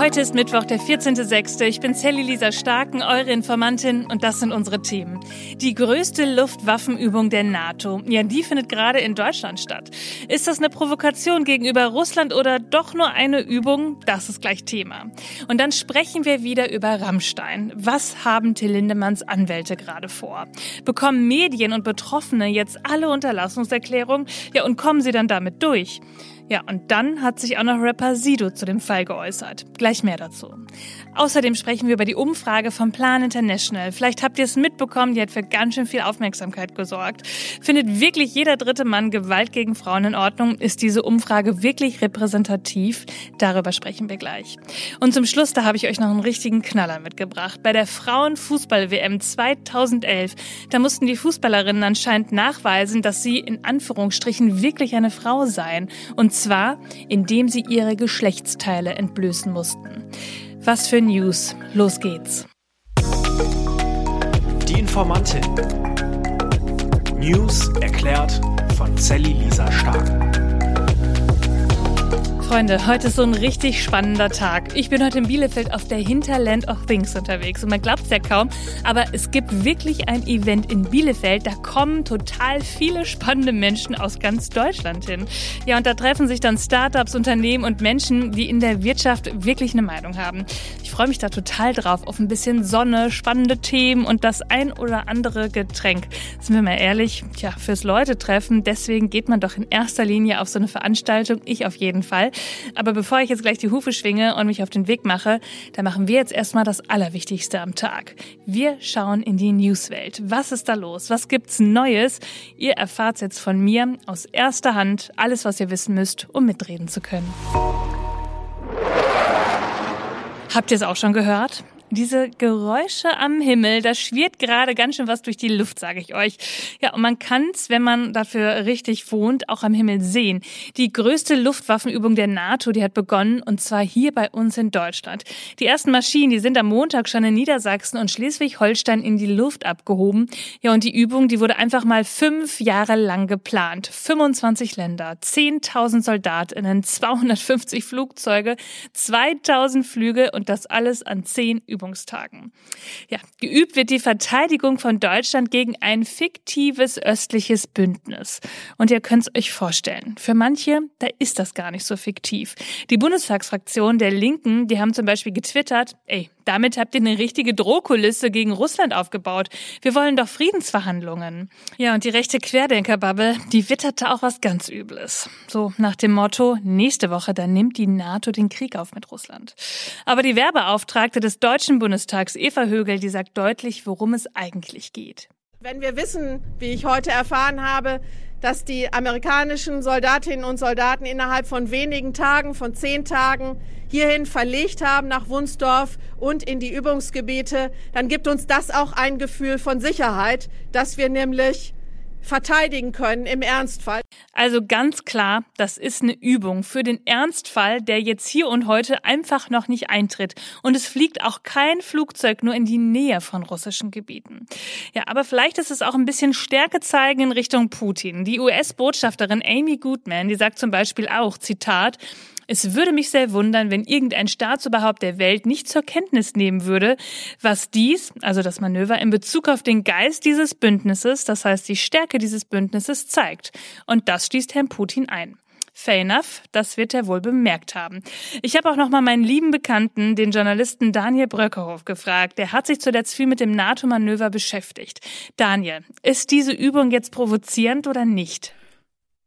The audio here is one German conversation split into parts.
Heute ist Mittwoch, der 14.06. Ich bin Sally Lisa Starken, eure Informantin und das sind unsere Themen. Die größte Luftwaffenübung der NATO. Ja, die findet gerade in Deutschland statt. Ist das eine Provokation gegenüber Russland oder doch nur eine Übung? Das ist gleich Thema. Und dann sprechen wir wieder über Rammstein. Was haben Till Lindemanns Anwälte gerade vor? Bekommen Medien und Betroffene jetzt alle Unterlassungserklärungen? Ja, und kommen sie dann damit durch? Ja, und dann hat sich auch noch Rapper Sido zu dem Fall geäußert. Gleich mehr dazu. Außerdem sprechen wir über die Umfrage vom Plan International. Vielleicht habt ihr es mitbekommen, die hat für ganz schön viel Aufmerksamkeit gesorgt. Findet wirklich jeder dritte Mann Gewalt gegen Frauen in Ordnung? Ist diese Umfrage wirklich repräsentativ? Darüber sprechen wir gleich. Und zum Schluss, da habe ich euch noch einen richtigen Knaller mitgebracht. Bei der Frauenfußball-WM 2011, da mussten die Fußballerinnen anscheinend nachweisen, dass sie in Anführungsstrichen wirklich eine Frau seien. Und zwar, indem sie ihre Geschlechtsteile entblößen mussten. Was für News. Los geht's. Die Informantin. News erklärt von Sally Lisa Stark. Freunde, heute ist so ein richtig spannender Tag. Ich bin heute in Bielefeld auf der Hinterland of Things unterwegs und man glaubt es ja kaum, aber es gibt wirklich ein Event in Bielefeld. Da kommen total viele spannende Menschen aus ganz Deutschland hin. Ja, und da treffen sich dann Startups, Unternehmen und Menschen, die in der Wirtschaft wirklich eine Meinung haben. Ich freue mich da total drauf auf ein bisschen Sonne, spannende Themen und das ein oder andere Getränk. Sind wir mal ehrlich, tja, fürs Leute treffen, deswegen geht man doch in erster Linie auf so eine Veranstaltung. Ich auf jeden Fall. Aber bevor ich jetzt gleich die Hufe schwinge und mich auf den Weg mache, da machen wir jetzt erstmal das Allerwichtigste am Tag. Wir schauen in die Newswelt. Was ist da los? Was gibt's Neues? Ihr erfahrt jetzt von mir aus erster Hand alles, was ihr wissen müsst, um mitreden zu können. Habt ihr es auch schon gehört? Diese Geräusche am Himmel, da schwirrt gerade ganz schön was durch die Luft, sage ich euch. Ja, und man kann's, wenn man dafür richtig wohnt, auch am Himmel sehen. Die größte Luftwaffenübung der NATO, die hat begonnen, und zwar hier bei uns in Deutschland. Die ersten Maschinen, die sind am Montag schon in Niedersachsen und Schleswig-Holstein in die Luft abgehoben. Ja, und die Übung, die wurde einfach mal fünf Jahre lang geplant. 25 Länder, 10.000 Soldatinnen, 250 Flugzeuge, 2000 Flüge und das alles an zehn Übungen. Übungstagen. Ja, geübt wird die Verteidigung von Deutschland gegen ein fiktives östliches Bündnis. Und ihr könnt es euch vorstellen, für manche, da ist das gar nicht so fiktiv. Die Bundestagsfraktion der Linken, die haben zum Beispiel getwittert, ey, damit habt ihr eine richtige Drohkulisse gegen Russland aufgebaut. Wir wollen doch Friedensverhandlungen. Ja, und die rechte Querdenkerbubble, die witterte auch was ganz Übles. So nach dem Motto, nächste Woche, dann nimmt die NATO den Krieg auf mit Russland. Aber die Werbeauftragte des Deutschen Bundestags, Eva Högel, die sagt deutlich, worum es eigentlich geht. Wenn wir wissen, wie ich heute erfahren habe, dass die amerikanischen Soldatinnen und Soldaten innerhalb von wenigen Tagen, von zehn Tagen, hierhin verlegt haben nach Wunsdorf und in die Übungsgebiete, dann gibt uns das auch ein Gefühl von Sicherheit, dass wir nämlich verteidigen können im Ernstfall. Also ganz klar, das ist eine Übung für den Ernstfall, der jetzt hier und heute einfach noch nicht eintritt. Und es fliegt auch kein Flugzeug nur in die Nähe von russischen Gebieten. Ja, aber vielleicht ist es auch ein bisschen Stärke zeigen in Richtung Putin. Die US-Botschafterin Amy Goodman, die sagt zum Beispiel auch, Zitat, es würde mich sehr wundern, wenn irgendein Staatsoberhaupt der Welt nicht zur Kenntnis nehmen würde, was dies, also das Manöver, in Bezug auf den Geist dieses Bündnisses, das heißt die Stärke dieses Bündnisses, zeigt. Und das schließt Herrn Putin ein. Fair enough, das wird er wohl bemerkt haben. Ich habe auch noch mal meinen lieben Bekannten, den Journalisten Daniel Bröckerhoff, gefragt. Der hat sich zuletzt viel mit dem NATO-Manöver beschäftigt. Daniel, ist diese Übung jetzt provozierend oder nicht?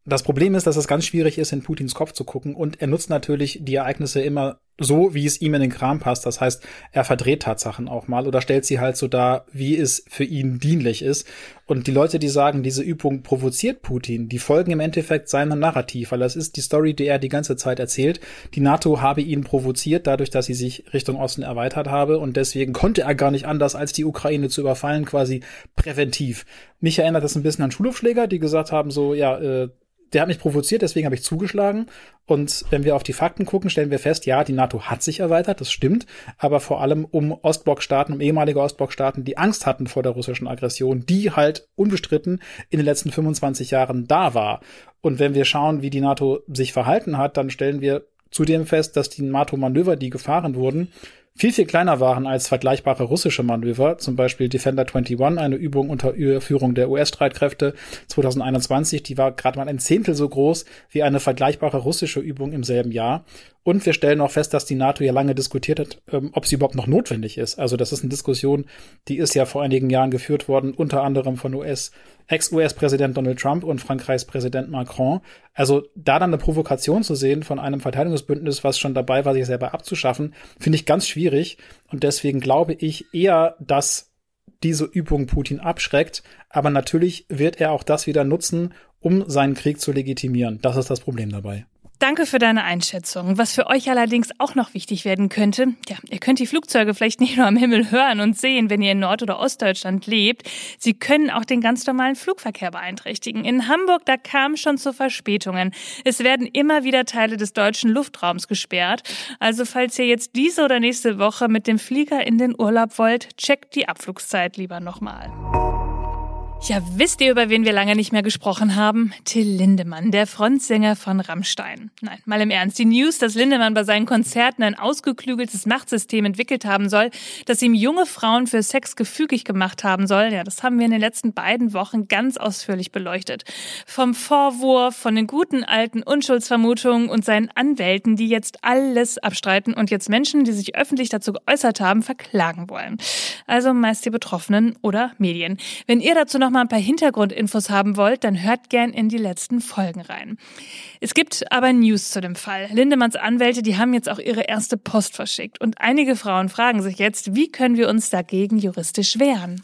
Das Problem ist, dass es ganz schwierig ist, in Putins Kopf zu gucken und er nutzt natürlich die Ereignisse immer so, wie es ihm in den Kram passt. Das heißt, er verdreht Tatsachen auch mal oder stellt sie halt so dar, wie es für ihn dienlich ist. Und die Leute, die sagen, diese Übung provoziert Putin, die folgen im Endeffekt seinem Narrativ, weil das ist die Story, die er die ganze Zeit erzählt. Die NATO habe ihn provoziert, dadurch, dass sie sich Richtung Osten erweitert habe und deswegen konnte er gar nicht anders, als die Ukraine zu überfallen, quasi präventiv. Mich erinnert das ein bisschen an Schulhofschläger, die gesagt haben, so, ja, äh, der hat mich provoziert, deswegen habe ich zugeschlagen. Und wenn wir auf die Fakten gucken, stellen wir fest, ja, die NATO hat sich erweitert, das stimmt, aber vor allem um Ostblockstaaten, um ehemalige Ostblockstaaten, die Angst hatten vor der russischen Aggression, die halt unbestritten in den letzten 25 Jahren da war. Und wenn wir schauen, wie die NATO sich verhalten hat, dann stellen wir zudem fest, dass die NATO-Manöver, die gefahren wurden, viel, viel kleiner waren als vergleichbare russische Manöver, zum Beispiel Defender 21, eine Übung unter Führung der US-Streitkräfte 2021, die war gerade mal ein Zehntel so groß wie eine vergleichbare russische Übung im selben Jahr. Und wir stellen auch fest, dass die NATO ja lange diskutiert hat, ähm, ob sie überhaupt noch notwendig ist. Also das ist eine Diskussion, die ist ja vor einigen Jahren geführt worden, unter anderem von US, Ex-US-Präsident Donald Trump und Frankreichs Präsident Macron. Also da dann eine Provokation zu sehen von einem Verteidigungsbündnis, was schon dabei war, sich selber abzuschaffen, finde ich ganz schwierig. Und deswegen glaube ich eher, dass diese Übung Putin abschreckt. Aber natürlich wird er auch das wieder nutzen, um seinen Krieg zu legitimieren. Das ist das Problem dabei. Danke für deine Einschätzung. Was für euch allerdings auch noch wichtig werden könnte, ja, ihr könnt die Flugzeuge vielleicht nicht nur am Himmel hören und sehen, wenn ihr in Nord- oder Ostdeutschland lebt. Sie können auch den ganz normalen Flugverkehr beeinträchtigen. In Hamburg, da kam schon zu Verspätungen. Es werden immer wieder Teile des deutschen Luftraums gesperrt. Also falls ihr jetzt diese oder nächste Woche mit dem Flieger in den Urlaub wollt, checkt die Abflugszeit lieber nochmal. Ja, wisst ihr, über wen wir lange nicht mehr gesprochen haben? Till Lindemann, der Frontsänger von Rammstein. Nein, mal im Ernst. Die News, dass Lindemann bei seinen Konzerten ein ausgeklügeltes Machtsystem entwickelt haben soll, das ihm junge Frauen für Sex gefügig gemacht haben soll, ja, das haben wir in den letzten beiden Wochen ganz ausführlich beleuchtet. Vom Vorwurf, von den guten alten Unschuldsvermutungen und seinen Anwälten, die jetzt alles abstreiten und jetzt Menschen, die sich öffentlich dazu geäußert haben, verklagen wollen. Also meist die Betroffenen oder Medien. Wenn ihr dazu noch mal ein paar Hintergrundinfos haben wollt, dann hört gern in die letzten Folgen rein. Es gibt aber News zu dem Fall. Lindemanns Anwälte, die haben jetzt auch ihre erste Post verschickt. Und einige Frauen fragen sich jetzt, wie können wir uns dagegen juristisch wehren?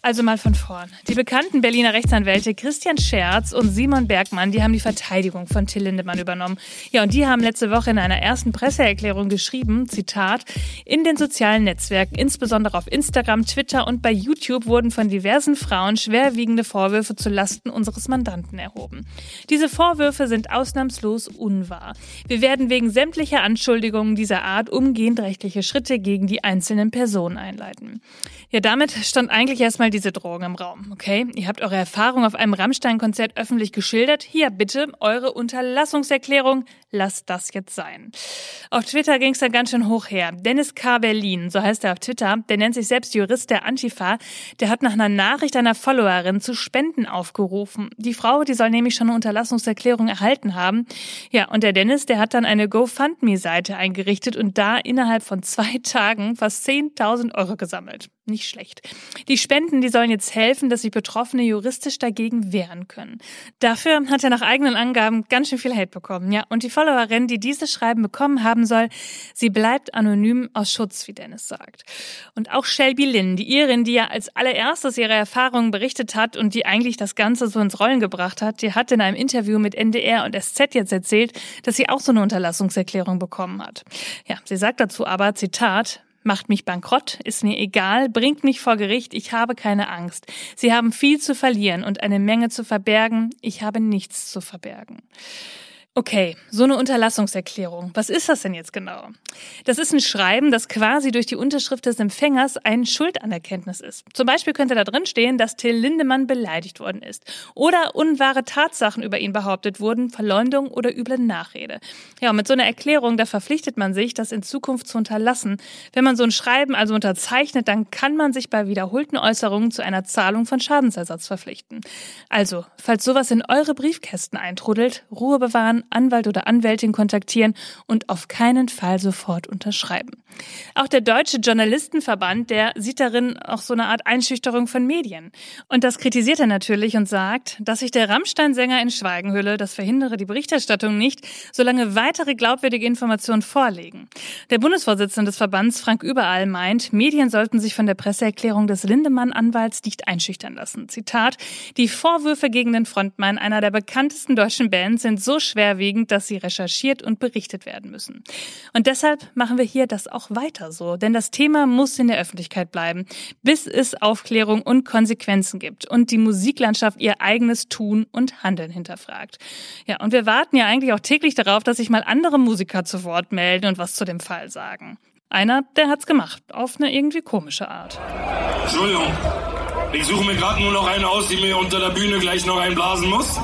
Also mal von vorn. Die bekannten Berliner Rechtsanwälte Christian Scherz und Simon Bergmann, die haben die Verteidigung von Till Lindemann übernommen. Ja, und die haben letzte Woche in einer ersten Presseerklärung geschrieben, Zitat, in den sozialen Netzwerken, insbesondere auf Instagram, Twitter und bei YouTube wurden von diversen Frauen schwerwiegende Vorwürfe zu Lasten unseres Mandanten erhoben. Diese Vorwürfe sind ausnahmslos unwahr. Wir werden wegen sämtlicher Anschuldigungen dieser Art umgehend rechtliche Schritte gegen die einzelnen Personen einleiten. Ja, damit stand eigentlich erstmal diese Drohung im Raum, okay? Ihr habt eure Erfahrung auf einem Rammstein-Konzert öffentlich geschildert. Hier bitte eure Unterlassungserklärung. Lasst das jetzt sein. Auf Twitter ging es dann ganz schön hoch her. Dennis K. Berlin, so heißt er auf Twitter, der nennt sich selbst Jurist der Antifa, der hat nach einer Nachricht einer Followerin zu Spenden aufgerufen. Die Frau, die soll nämlich schon eine Unterlassungserklärung erhalten haben. Ja, und der Dennis, der hat dann eine GoFundMe-Seite eingerichtet und da innerhalb von zwei Tagen fast 10.000 Euro gesammelt. Nicht schlecht. Die Spenden, die sollen jetzt helfen, dass sich Betroffene juristisch dagegen wehren können. Dafür hat er nach eigenen Angaben ganz schön viel Hate bekommen. Ja, und die Followerin, die dieses Schreiben bekommen haben soll, sie bleibt anonym aus Schutz, wie Dennis sagt. Und auch Shelby Lynn, die Irin, die ja als allererstes ihre Erfahrungen berichtet hat und die eigentlich das Ganze so ins Rollen gebracht hat, die hat in einem Interview mit NDR und SZ jetzt erzählt, dass sie auch so eine Unterlassungserklärung bekommen hat. Ja, sie sagt dazu aber, Zitat, Macht mich bankrott, ist mir egal, bringt mich vor Gericht, ich habe keine Angst. Sie haben viel zu verlieren und eine Menge zu verbergen, ich habe nichts zu verbergen. Okay, so eine Unterlassungserklärung. Was ist das denn jetzt genau? Das ist ein Schreiben, das quasi durch die Unterschrift des Empfängers ein Schuldanerkenntnis ist. Zum Beispiel könnte da drin stehen, dass Till Lindemann beleidigt worden ist oder unwahre Tatsachen über ihn behauptet wurden, Verleumdung oder üble Nachrede. Ja, und mit so einer Erklärung, da verpflichtet man sich, das in Zukunft zu unterlassen. Wenn man so ein Schreiben also unterzeichnet, dann kann man sich bei wiederholten Äußerungen zu einer Zahlung von Schadensersatz verpflichten. Also, falls sowas in eure Briefkästen eintrudelt, Ruhe bewahren, Anwalt oder Anwältin kontaktieren und auf keinen Fall sofort unterschreiben. Auch der Deutsche Journalistenverband, der sieht darin auch so eine Art Einschüchterung von Medien. Und das kritisiert er natürlich und sagt, dass sich der Rammstein-Sänger in Schweigen hülle, das verhindere die Berichterstattung nicht, solange weitere glaubwürdige Informationen vorliegen. Der Bundesvorsitzende des Verbands, Frank Überall, meint, Medien sollten sich von der Presseerklärung des Lindemann-Anwalts nicht einschüchtern lassen. Zitat, die Vorwürfe gegen den Frontmann einer der bekanntesten deutschen Bands sind so schwerwiegend, dass sie recherchiert und berichtet werden müssen. Und deshalb machen wir hier das auch weiter so, denn das Thema muss in der Öffentlichkeit bleiben, bis es Aufklärung und Konsequenzen gibt und die Musiklandschaft ihr eigenes Tun und Handeln hinterfragt. Ja, und wir warten ja eigentlich auch täglich darauf, dass sich mal andere Musiker zu Wort melden und was zu dem Fall sagen. Einer, der hat's gemacht, auf eine irgendwie komische Art. Entschuldigung, ich suche mir gerade nur noch eine aus, die mir unter der Bühne gleich noch einblasen muss.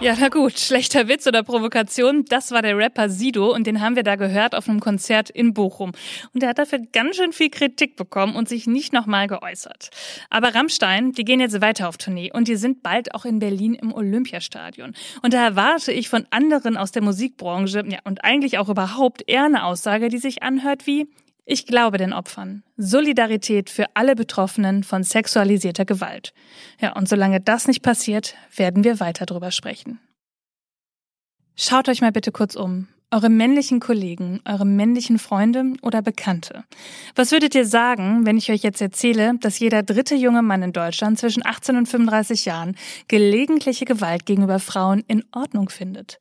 Ja, na gut, schlechter Witz oder Provokation, das war der Rapper Sido und den haben wir da gehört auf einem Konzert in Bochum. Und der hat dafür ganz schön viel Kritik bekommen und sich nicht nochmal geäußert. Aber Rammstein, die gehen jetzt weiter auf Tournee und die sind bald auch in Berlin im Olympiastadion. Und da erwarte ich von anderen aus der Musikbranche, ja, und eigentlich auch überhaupt eher eine Aussage, die sich anhört wie, ich glaube den Opfern. Solidarität für alle Betroffenen von sexualisierter Gewalt. Ja, und solange das nicht passiert, werden wir weiter drüber sprechen. Schaut euch mal bitte kurz um. Eure männlichen Kollegen, eure männlichen Freunde oder Bekannte. Was würdet ihr sagen, wenn ich euch jetzt erzähle, dass jeder dritte junge Mann in Deutschland zwischen 18 und 35 Jahren gelegentliche Gewalt gegenüber Frauen in Ordnung findet?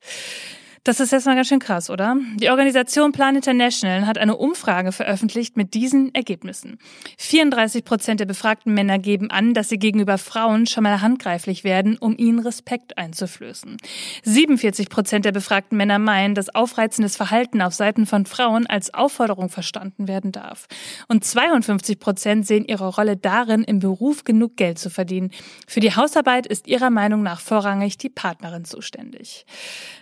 Das ist erstmal ganz schön krass, oder? Die Organisation Plan International hat eine Umfrage veröffentlicht mit diesen Ergebnissen. 34 Prozent der befragten Männer geben an, dass sie gegenüber Frauen schon mal handgreiflich werden, um ihnen Respekt einzuflößen. 47 Prozent der befragten Männer meinen, dass aufreizendes Verhalten auf Seiten von Frauen als Aufforderung verstanden werden darf. Und 52 Prozent sehen ihre Rolle darin, im Beruf genug Geld zu verdienen. Für die Hausarbeit ist ihrer Meinung nach vorrangig die Partnerin zuständig.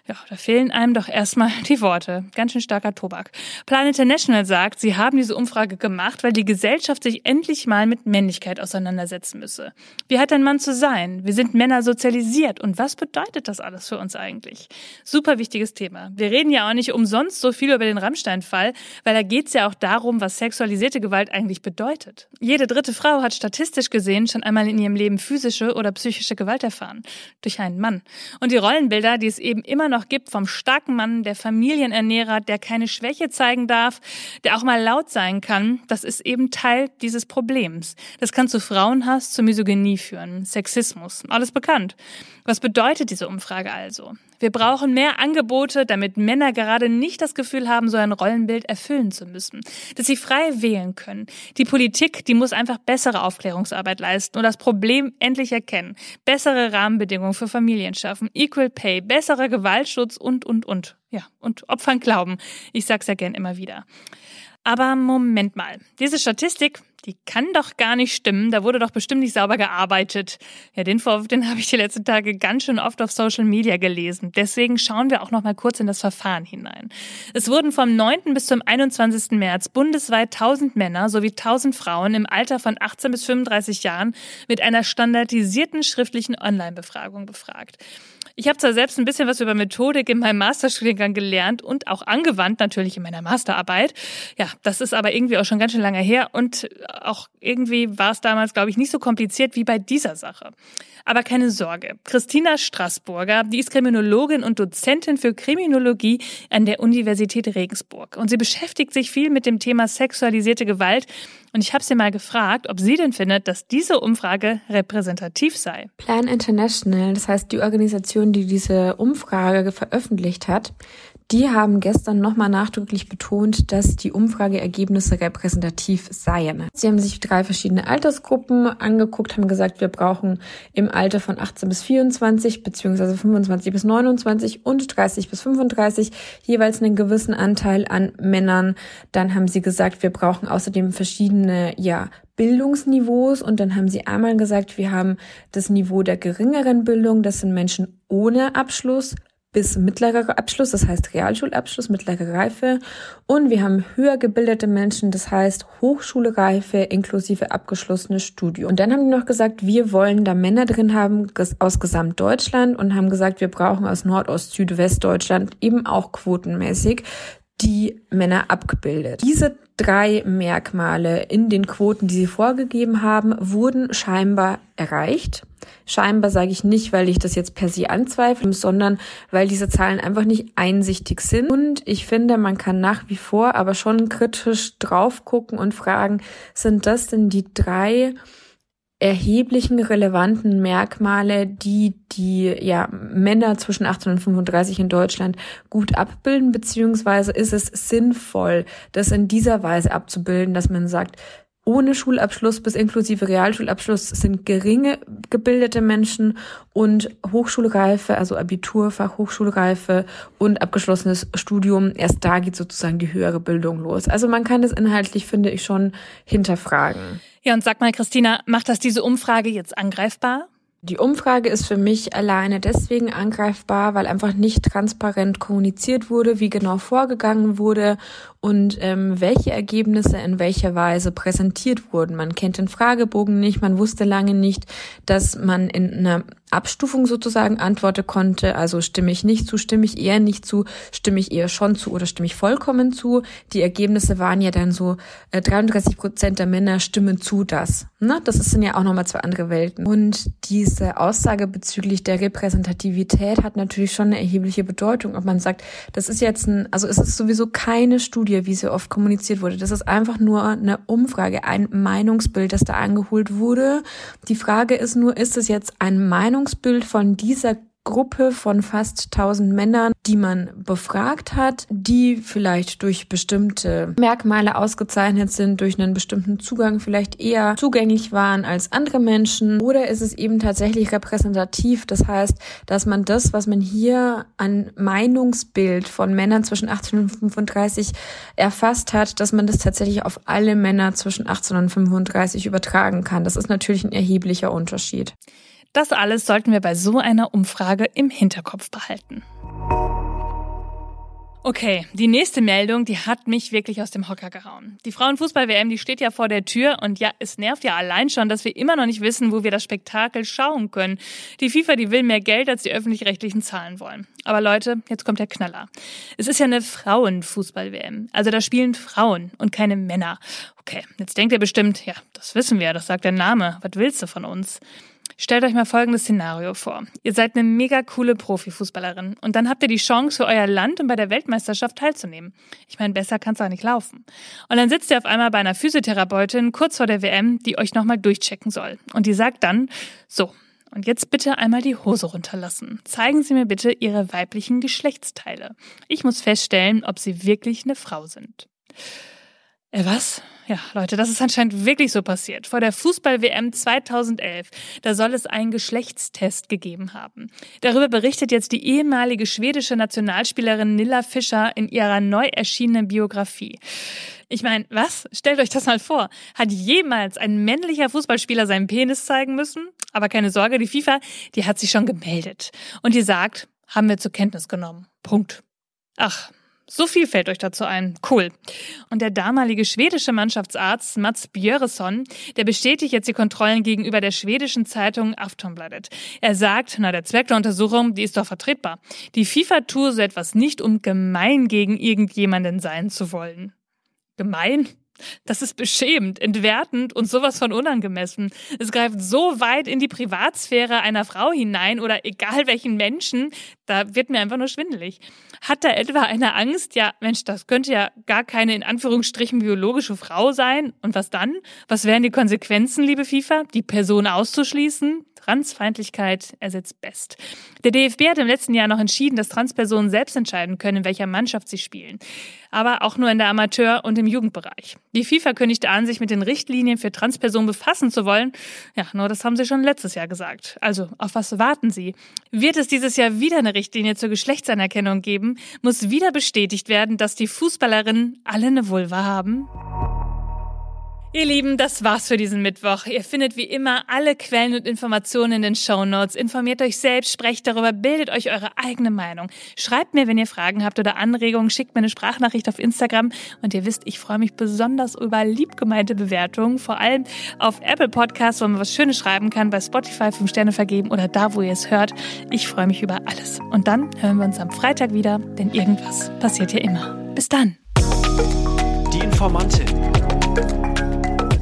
Ja, da fehlen einem doch erstmal die Worte. Ganz schön starker Tobak. Plan International sagt, sie haben diese Umfrage gemacht, weil die Gesellschaft sich endlich mal mit Männlichkeit auseinandersetzen müsse. Wie hat ein Mann zu sein? Wir sind Männer sozialisiert. Und was bedeutet das alles für uns eigentlich? Super wichtiges Thema. Wir reden ja auch nicht umsonst so viel über den Rammstein-Fall, weil da geht es ja auch darum, was sexualisierte Gewalt eigentlich bedeutet. Jede dritte Frau hat statistisch gesehen schon einmal in ihrem Leben physische oder psychische Gewalt erfahren. Durch einen Mann. Und die Rollenbilder, die es eben immer noch gibt vom starken Mann, der Familienernährer, der keine Schwäche zeigen darf, der auch mal laut sein kann, das ist eben Teil dieses Problems. Das kann zu Frauenhass, zu Misogynie führen, Sexismus, alles bekannt. Was bedeutet diese Umfrage also? Wir brauchen mehr Angebote, damit Männer gerade nicht das Gefühl haben, so ein Rollenbild erfüllen zu müssen. Dass sie frei wählen können. Die Politik, die muss einfach bessere Aufklärungsarbeit leisten und das Problem endlich erkennen. Bessere Rahmenbedingungen für Familien schaffen, Equal Pay, besserer Gewaltschutz und, und, und. Ja, und Opfern glauben. Ich sag's ja gern immer wieder. Aber Moment mal. Diese Statistik, die kann doch gar nicht stimmen. Da wurde doch bestimmt nicht sauber gearbeitet. Ja, den Vorwurf, den habe ich die letzten Tage ganz schön oft auf Social Media gelesen. Deswegen schauen wir auch noch mal kurz in das Verfahren hinein. Es wurden vom 9. bis zum 21. März bundesweit 1000 Männer sowie 1000 Frauen im Alter von 18 bis 35 Jahren mit einer standardisierten schriftlichen Online-Befragung befragt. Ich habe zwar selbst ein bisschen was über Methodik in meinem Masterstudiengang gelernt und auch angewandt natürlich in meiner Masterarbeit. Ja, das ist aber irgendwie auch schon ganz schön lange her und auch irgendwie war es damals, glaube ich, nicht so kompliziert wie bei dieser Sache. Aber keine Sorge. Christina Straßburger, die ist Kriminologin und Dozentin für Kriminologie an der Universität Regensburg. Und sie beschäftigt sich viel mit dem Thema sexualisierte Gewalt. Und ich habe sie mal gefragt, ob sie denn findet, dass diese Umfrage repräsentativ sei. Plan International, das heißt die Organisation, die diese Umfrage veröffentlicht hat, die haben gestern nochmal nachdrücklich betont, dass die Umfrageergebnisse repräsentativ seien. Sie haben sich drei verschiedene Altersgruppen angeguckt, haben gesagt, wir brauchen im Alter von 18 bis 24 beziehungsweise 25 bis 29 und 30 bis 35 jeweils einen gewissen Anteil an Männern. Dann haben sie gesagt, wir brauchen außerdem verschiedene, ja, Bildungsniveaus und dann haben sie einmal gesagt, wir haben das Niveau der geringeren Bildung, das sind Menschen ohne Abschluss, bis mittlerer Abschluss, das heißt Realschulabschluss, mittlere Reife. Und wir haben höher gebildete Menschen, das heißt Hochschulreife inklusive abgeschlossenes Studium. Und dann haben die noch gesagt, wir wollen da Männer drin haben aus Gesamtdeutschland und haben gesagt, wir brauchen aus Nordost, Südwestdeutschland eben auch quotenmäßig die Männer abgebildet. Diese drei Merkmale in den Quoten, die sie vorgegeben haben, wurden scheinbar erreicht. Scheinbar sage ich nicht, weil ich das jetzt per se anzweifle, sondern weil diese Zahlen einfach nicht einsichtig sind. Und ich finde, man kann nach wie vor aber schon kritisch drauf gucken und fragen, sind das denn die drei erheblichen relevanten Merkmale, die die ja, Männer zwischen 18 und 35 in Deutschland gut abbilden, beziehungsweise ist es sinnvoll, das in dieser Weise abzubilden, dass man sagt, ohne Schulabschluss bis inklusive Realschulabschluss sind geringe gebildete Menschen und Hochschulreife, also Abitur, Fachhochschulreife und abgeschlossenes Studium, erst da geht sozusagen die höhere Bildung los. Also man kann das inhaltlich, finde ich, schon hinterfragen. Ja, und sag mal, Christina, macht das diese Umfrage jetzt angreifbar? Die Umfrage ist für mich alleine deswegen angreifbar, weil einfach nicht transparent kommuniziert wurde, wie genau vorgegangen wurde und ähm, welche Ergebnisse in welcher Weise präsentiert wurden. Man kennt den Fragebogen nicht, man wusste lange nicht, dass man in einer Abstufung sozusagen antworten konnte. Also stimme ich nicht zu, stimme ich eher nicht zu, stimme ich eher schon zu oder stimme ich vollkommen zu. Die Ergebnisse waren ja dann so, äh, 33 Prozent der Männer stimmen zu das. Ne? Das sind ja auch nochmal zwei andere Welten. Und diese Aussage bezüglich der Repräsentativität hat natürlich schon eine erhebliche Bedeutung. Ob man sagt, das ist jetzt ein, also es ist sowieso keine Studie, wie so oft kommuniziert wurde. Das ist einfach nur eine Umfrage, ein Meinungsbild, das da angeholt wurde. Die Frage ist nur, ist es jetzt ein Meinungsbild von dieser Gruppe von fast 1000 Männern, die man befragt hat, die vielleicht durch bestimmte Merkmale ausgezeichnet sind, durch einen bestimmten Zugang vielleicht eher zugänglich waren als andere Menschen. Oder ist es eben tatsächlich repräsentativ? Das heißt, dass man das, was man hier an Meinungsbild von Männern zwischen 18 und 35 erfasst hat, dass man das tatsächlich auf alle Männer zwischen 18 und 35 übertragen kann. Das ist natürlich ein erheblicher Unterschied. Das alles sollten wir bei so einer Umfrage im Hinterkopf behalten. Okay, die nächste Meldung, die hat mich wirklich aus dem Hocker gehauen. Die Frauenfußball-WM, die steht ja vor der Tür und ja, es nervt ja allein schon, dass wir immer noch nicht wissen, wo wir das Spektakel schauen können. Die FIFA, die will mehr Geld, als die öffentlich-rechtlichen zahlen wollen. Aber Leute, jetzt kommt der Knaller. Es ist ja eine Frauenfußball-WM. Also da spielen Frauen und keine Männer. Okay, jetzt denkt ihr bestimmt, ja, das wissen wir, das sagt der Name. Was willst du von uns? Stellt euch mal folgendes Szenario vor. Ihr seid eine mega coole Profifußballerin und dann habt ihr die Chance für euer Land und bei der Weltmeisterschaft teilzunehmen. Ich meine, besser kann es auch nicht laufen. Und dann sitzt ihr auf einmal bei einer Physiotherapeutin kurz vor der WM, die euch nochmal durchchecken soll. Und die sagt dann, so, und jetzt bitte einmal die Hose runterlassen. Zeigen Sie mir bitte Ihre weiblichen Geschlechtsteile. Ich muss feststellen, ob Sie wirklich eine Frau sind. Äh, was? Ja, Leute, das ist anscheinend wirklich so passiert. Vor der Fußball-WM 2011, da soll es einen Geschlechtstest gegeben haben. Darüber berichtet jetzt die ehemalige schwedische Nationalspielerin Nilla Fischer in ihrer neu erschienenen Biografie. Ich meine, was? Stellt euch das mal vor. Hat jemals ein männlicher Fußballspieler seinen Penis zeigen müssen? Aber keine Sorge, die FIFA, die hat sich schon gemeldet. Und die sagt, haben wir zur Kenntnis genommen. Punkt. Ach, so viel fällt euch dazu ein. Cool. Und der damalige schwedische Mannschaftsarzt Mats Björesson, der bestätigt jetzt die Kontrollen gegenüber der schwedischen Zeitung Aftonbladet. Er sagt, na, der Zweck der Untersuchung, die ist doch vertretbar. Die FIFA tue so etwas nicht, um gemein gegen irgendjemanden sein zu wollen. Gemein? Das ist beschämend, entwertend und sowas von unangemessen. Es greift so weit in die Privatsphäre einer Frau hinein oder egal welchen Menschen, da wird mir einfach nur schwindelig. Hat da etwa eine Angst? Ja, Mensch, das könnte ja gar keine in Anführungsstrichen biologische Frau sein. Und was dann? Was wären die Konsequenzen, liebe FIFA? Die Person auszuschließen? Transfeindlichkeit ersetzt Best. Der DFB hat im letzten Jahr noch entschieden, dass Transpersonen selbst entscheiden können, in welcher Mannschaft sie spielen. Aber auch nur in der Amateur- und im Jugendbereich. Die FIFA kündigte an, sich mit den Richtlinien für Transpersonen befassen zu wollen. Ja, nur das haben sie schon letztes Jahr gesagt. Also, auf was warten Sie? Wird es dieses Jahr wieder eine Richtlinie zur Geschlechtsanerkennung geben? Muss wieder bestätigt werden, dass die Fußballerinnen alle eine Vulva haben? Ihr Lieben, das war's für diesen Mittwoch. Ihr findet wie immer alle Quellen und Informationen in den Show Notes. Informiert euch selbst, sprecht darüber, bildet euch eure eigene Meinung. Schreibt mir, wenn ihr Fragen habt oder Anregungen, schickt mir eine Sprachnachricht auf Instagram. Und ihr wisst, ich freue mich besonders über liebgemeinte Bewertungen, vor allem auf Apple Podcasts, wo man was Schönes schreiben kann, bei Spotify fünf Sterne vergeben oder da, wo ihr es hört. Ich freue mich über alles. Und dann hören wir uns am Freitag wieder, denn irgendwas passiert ja immer. Bis dann. Die Informantin.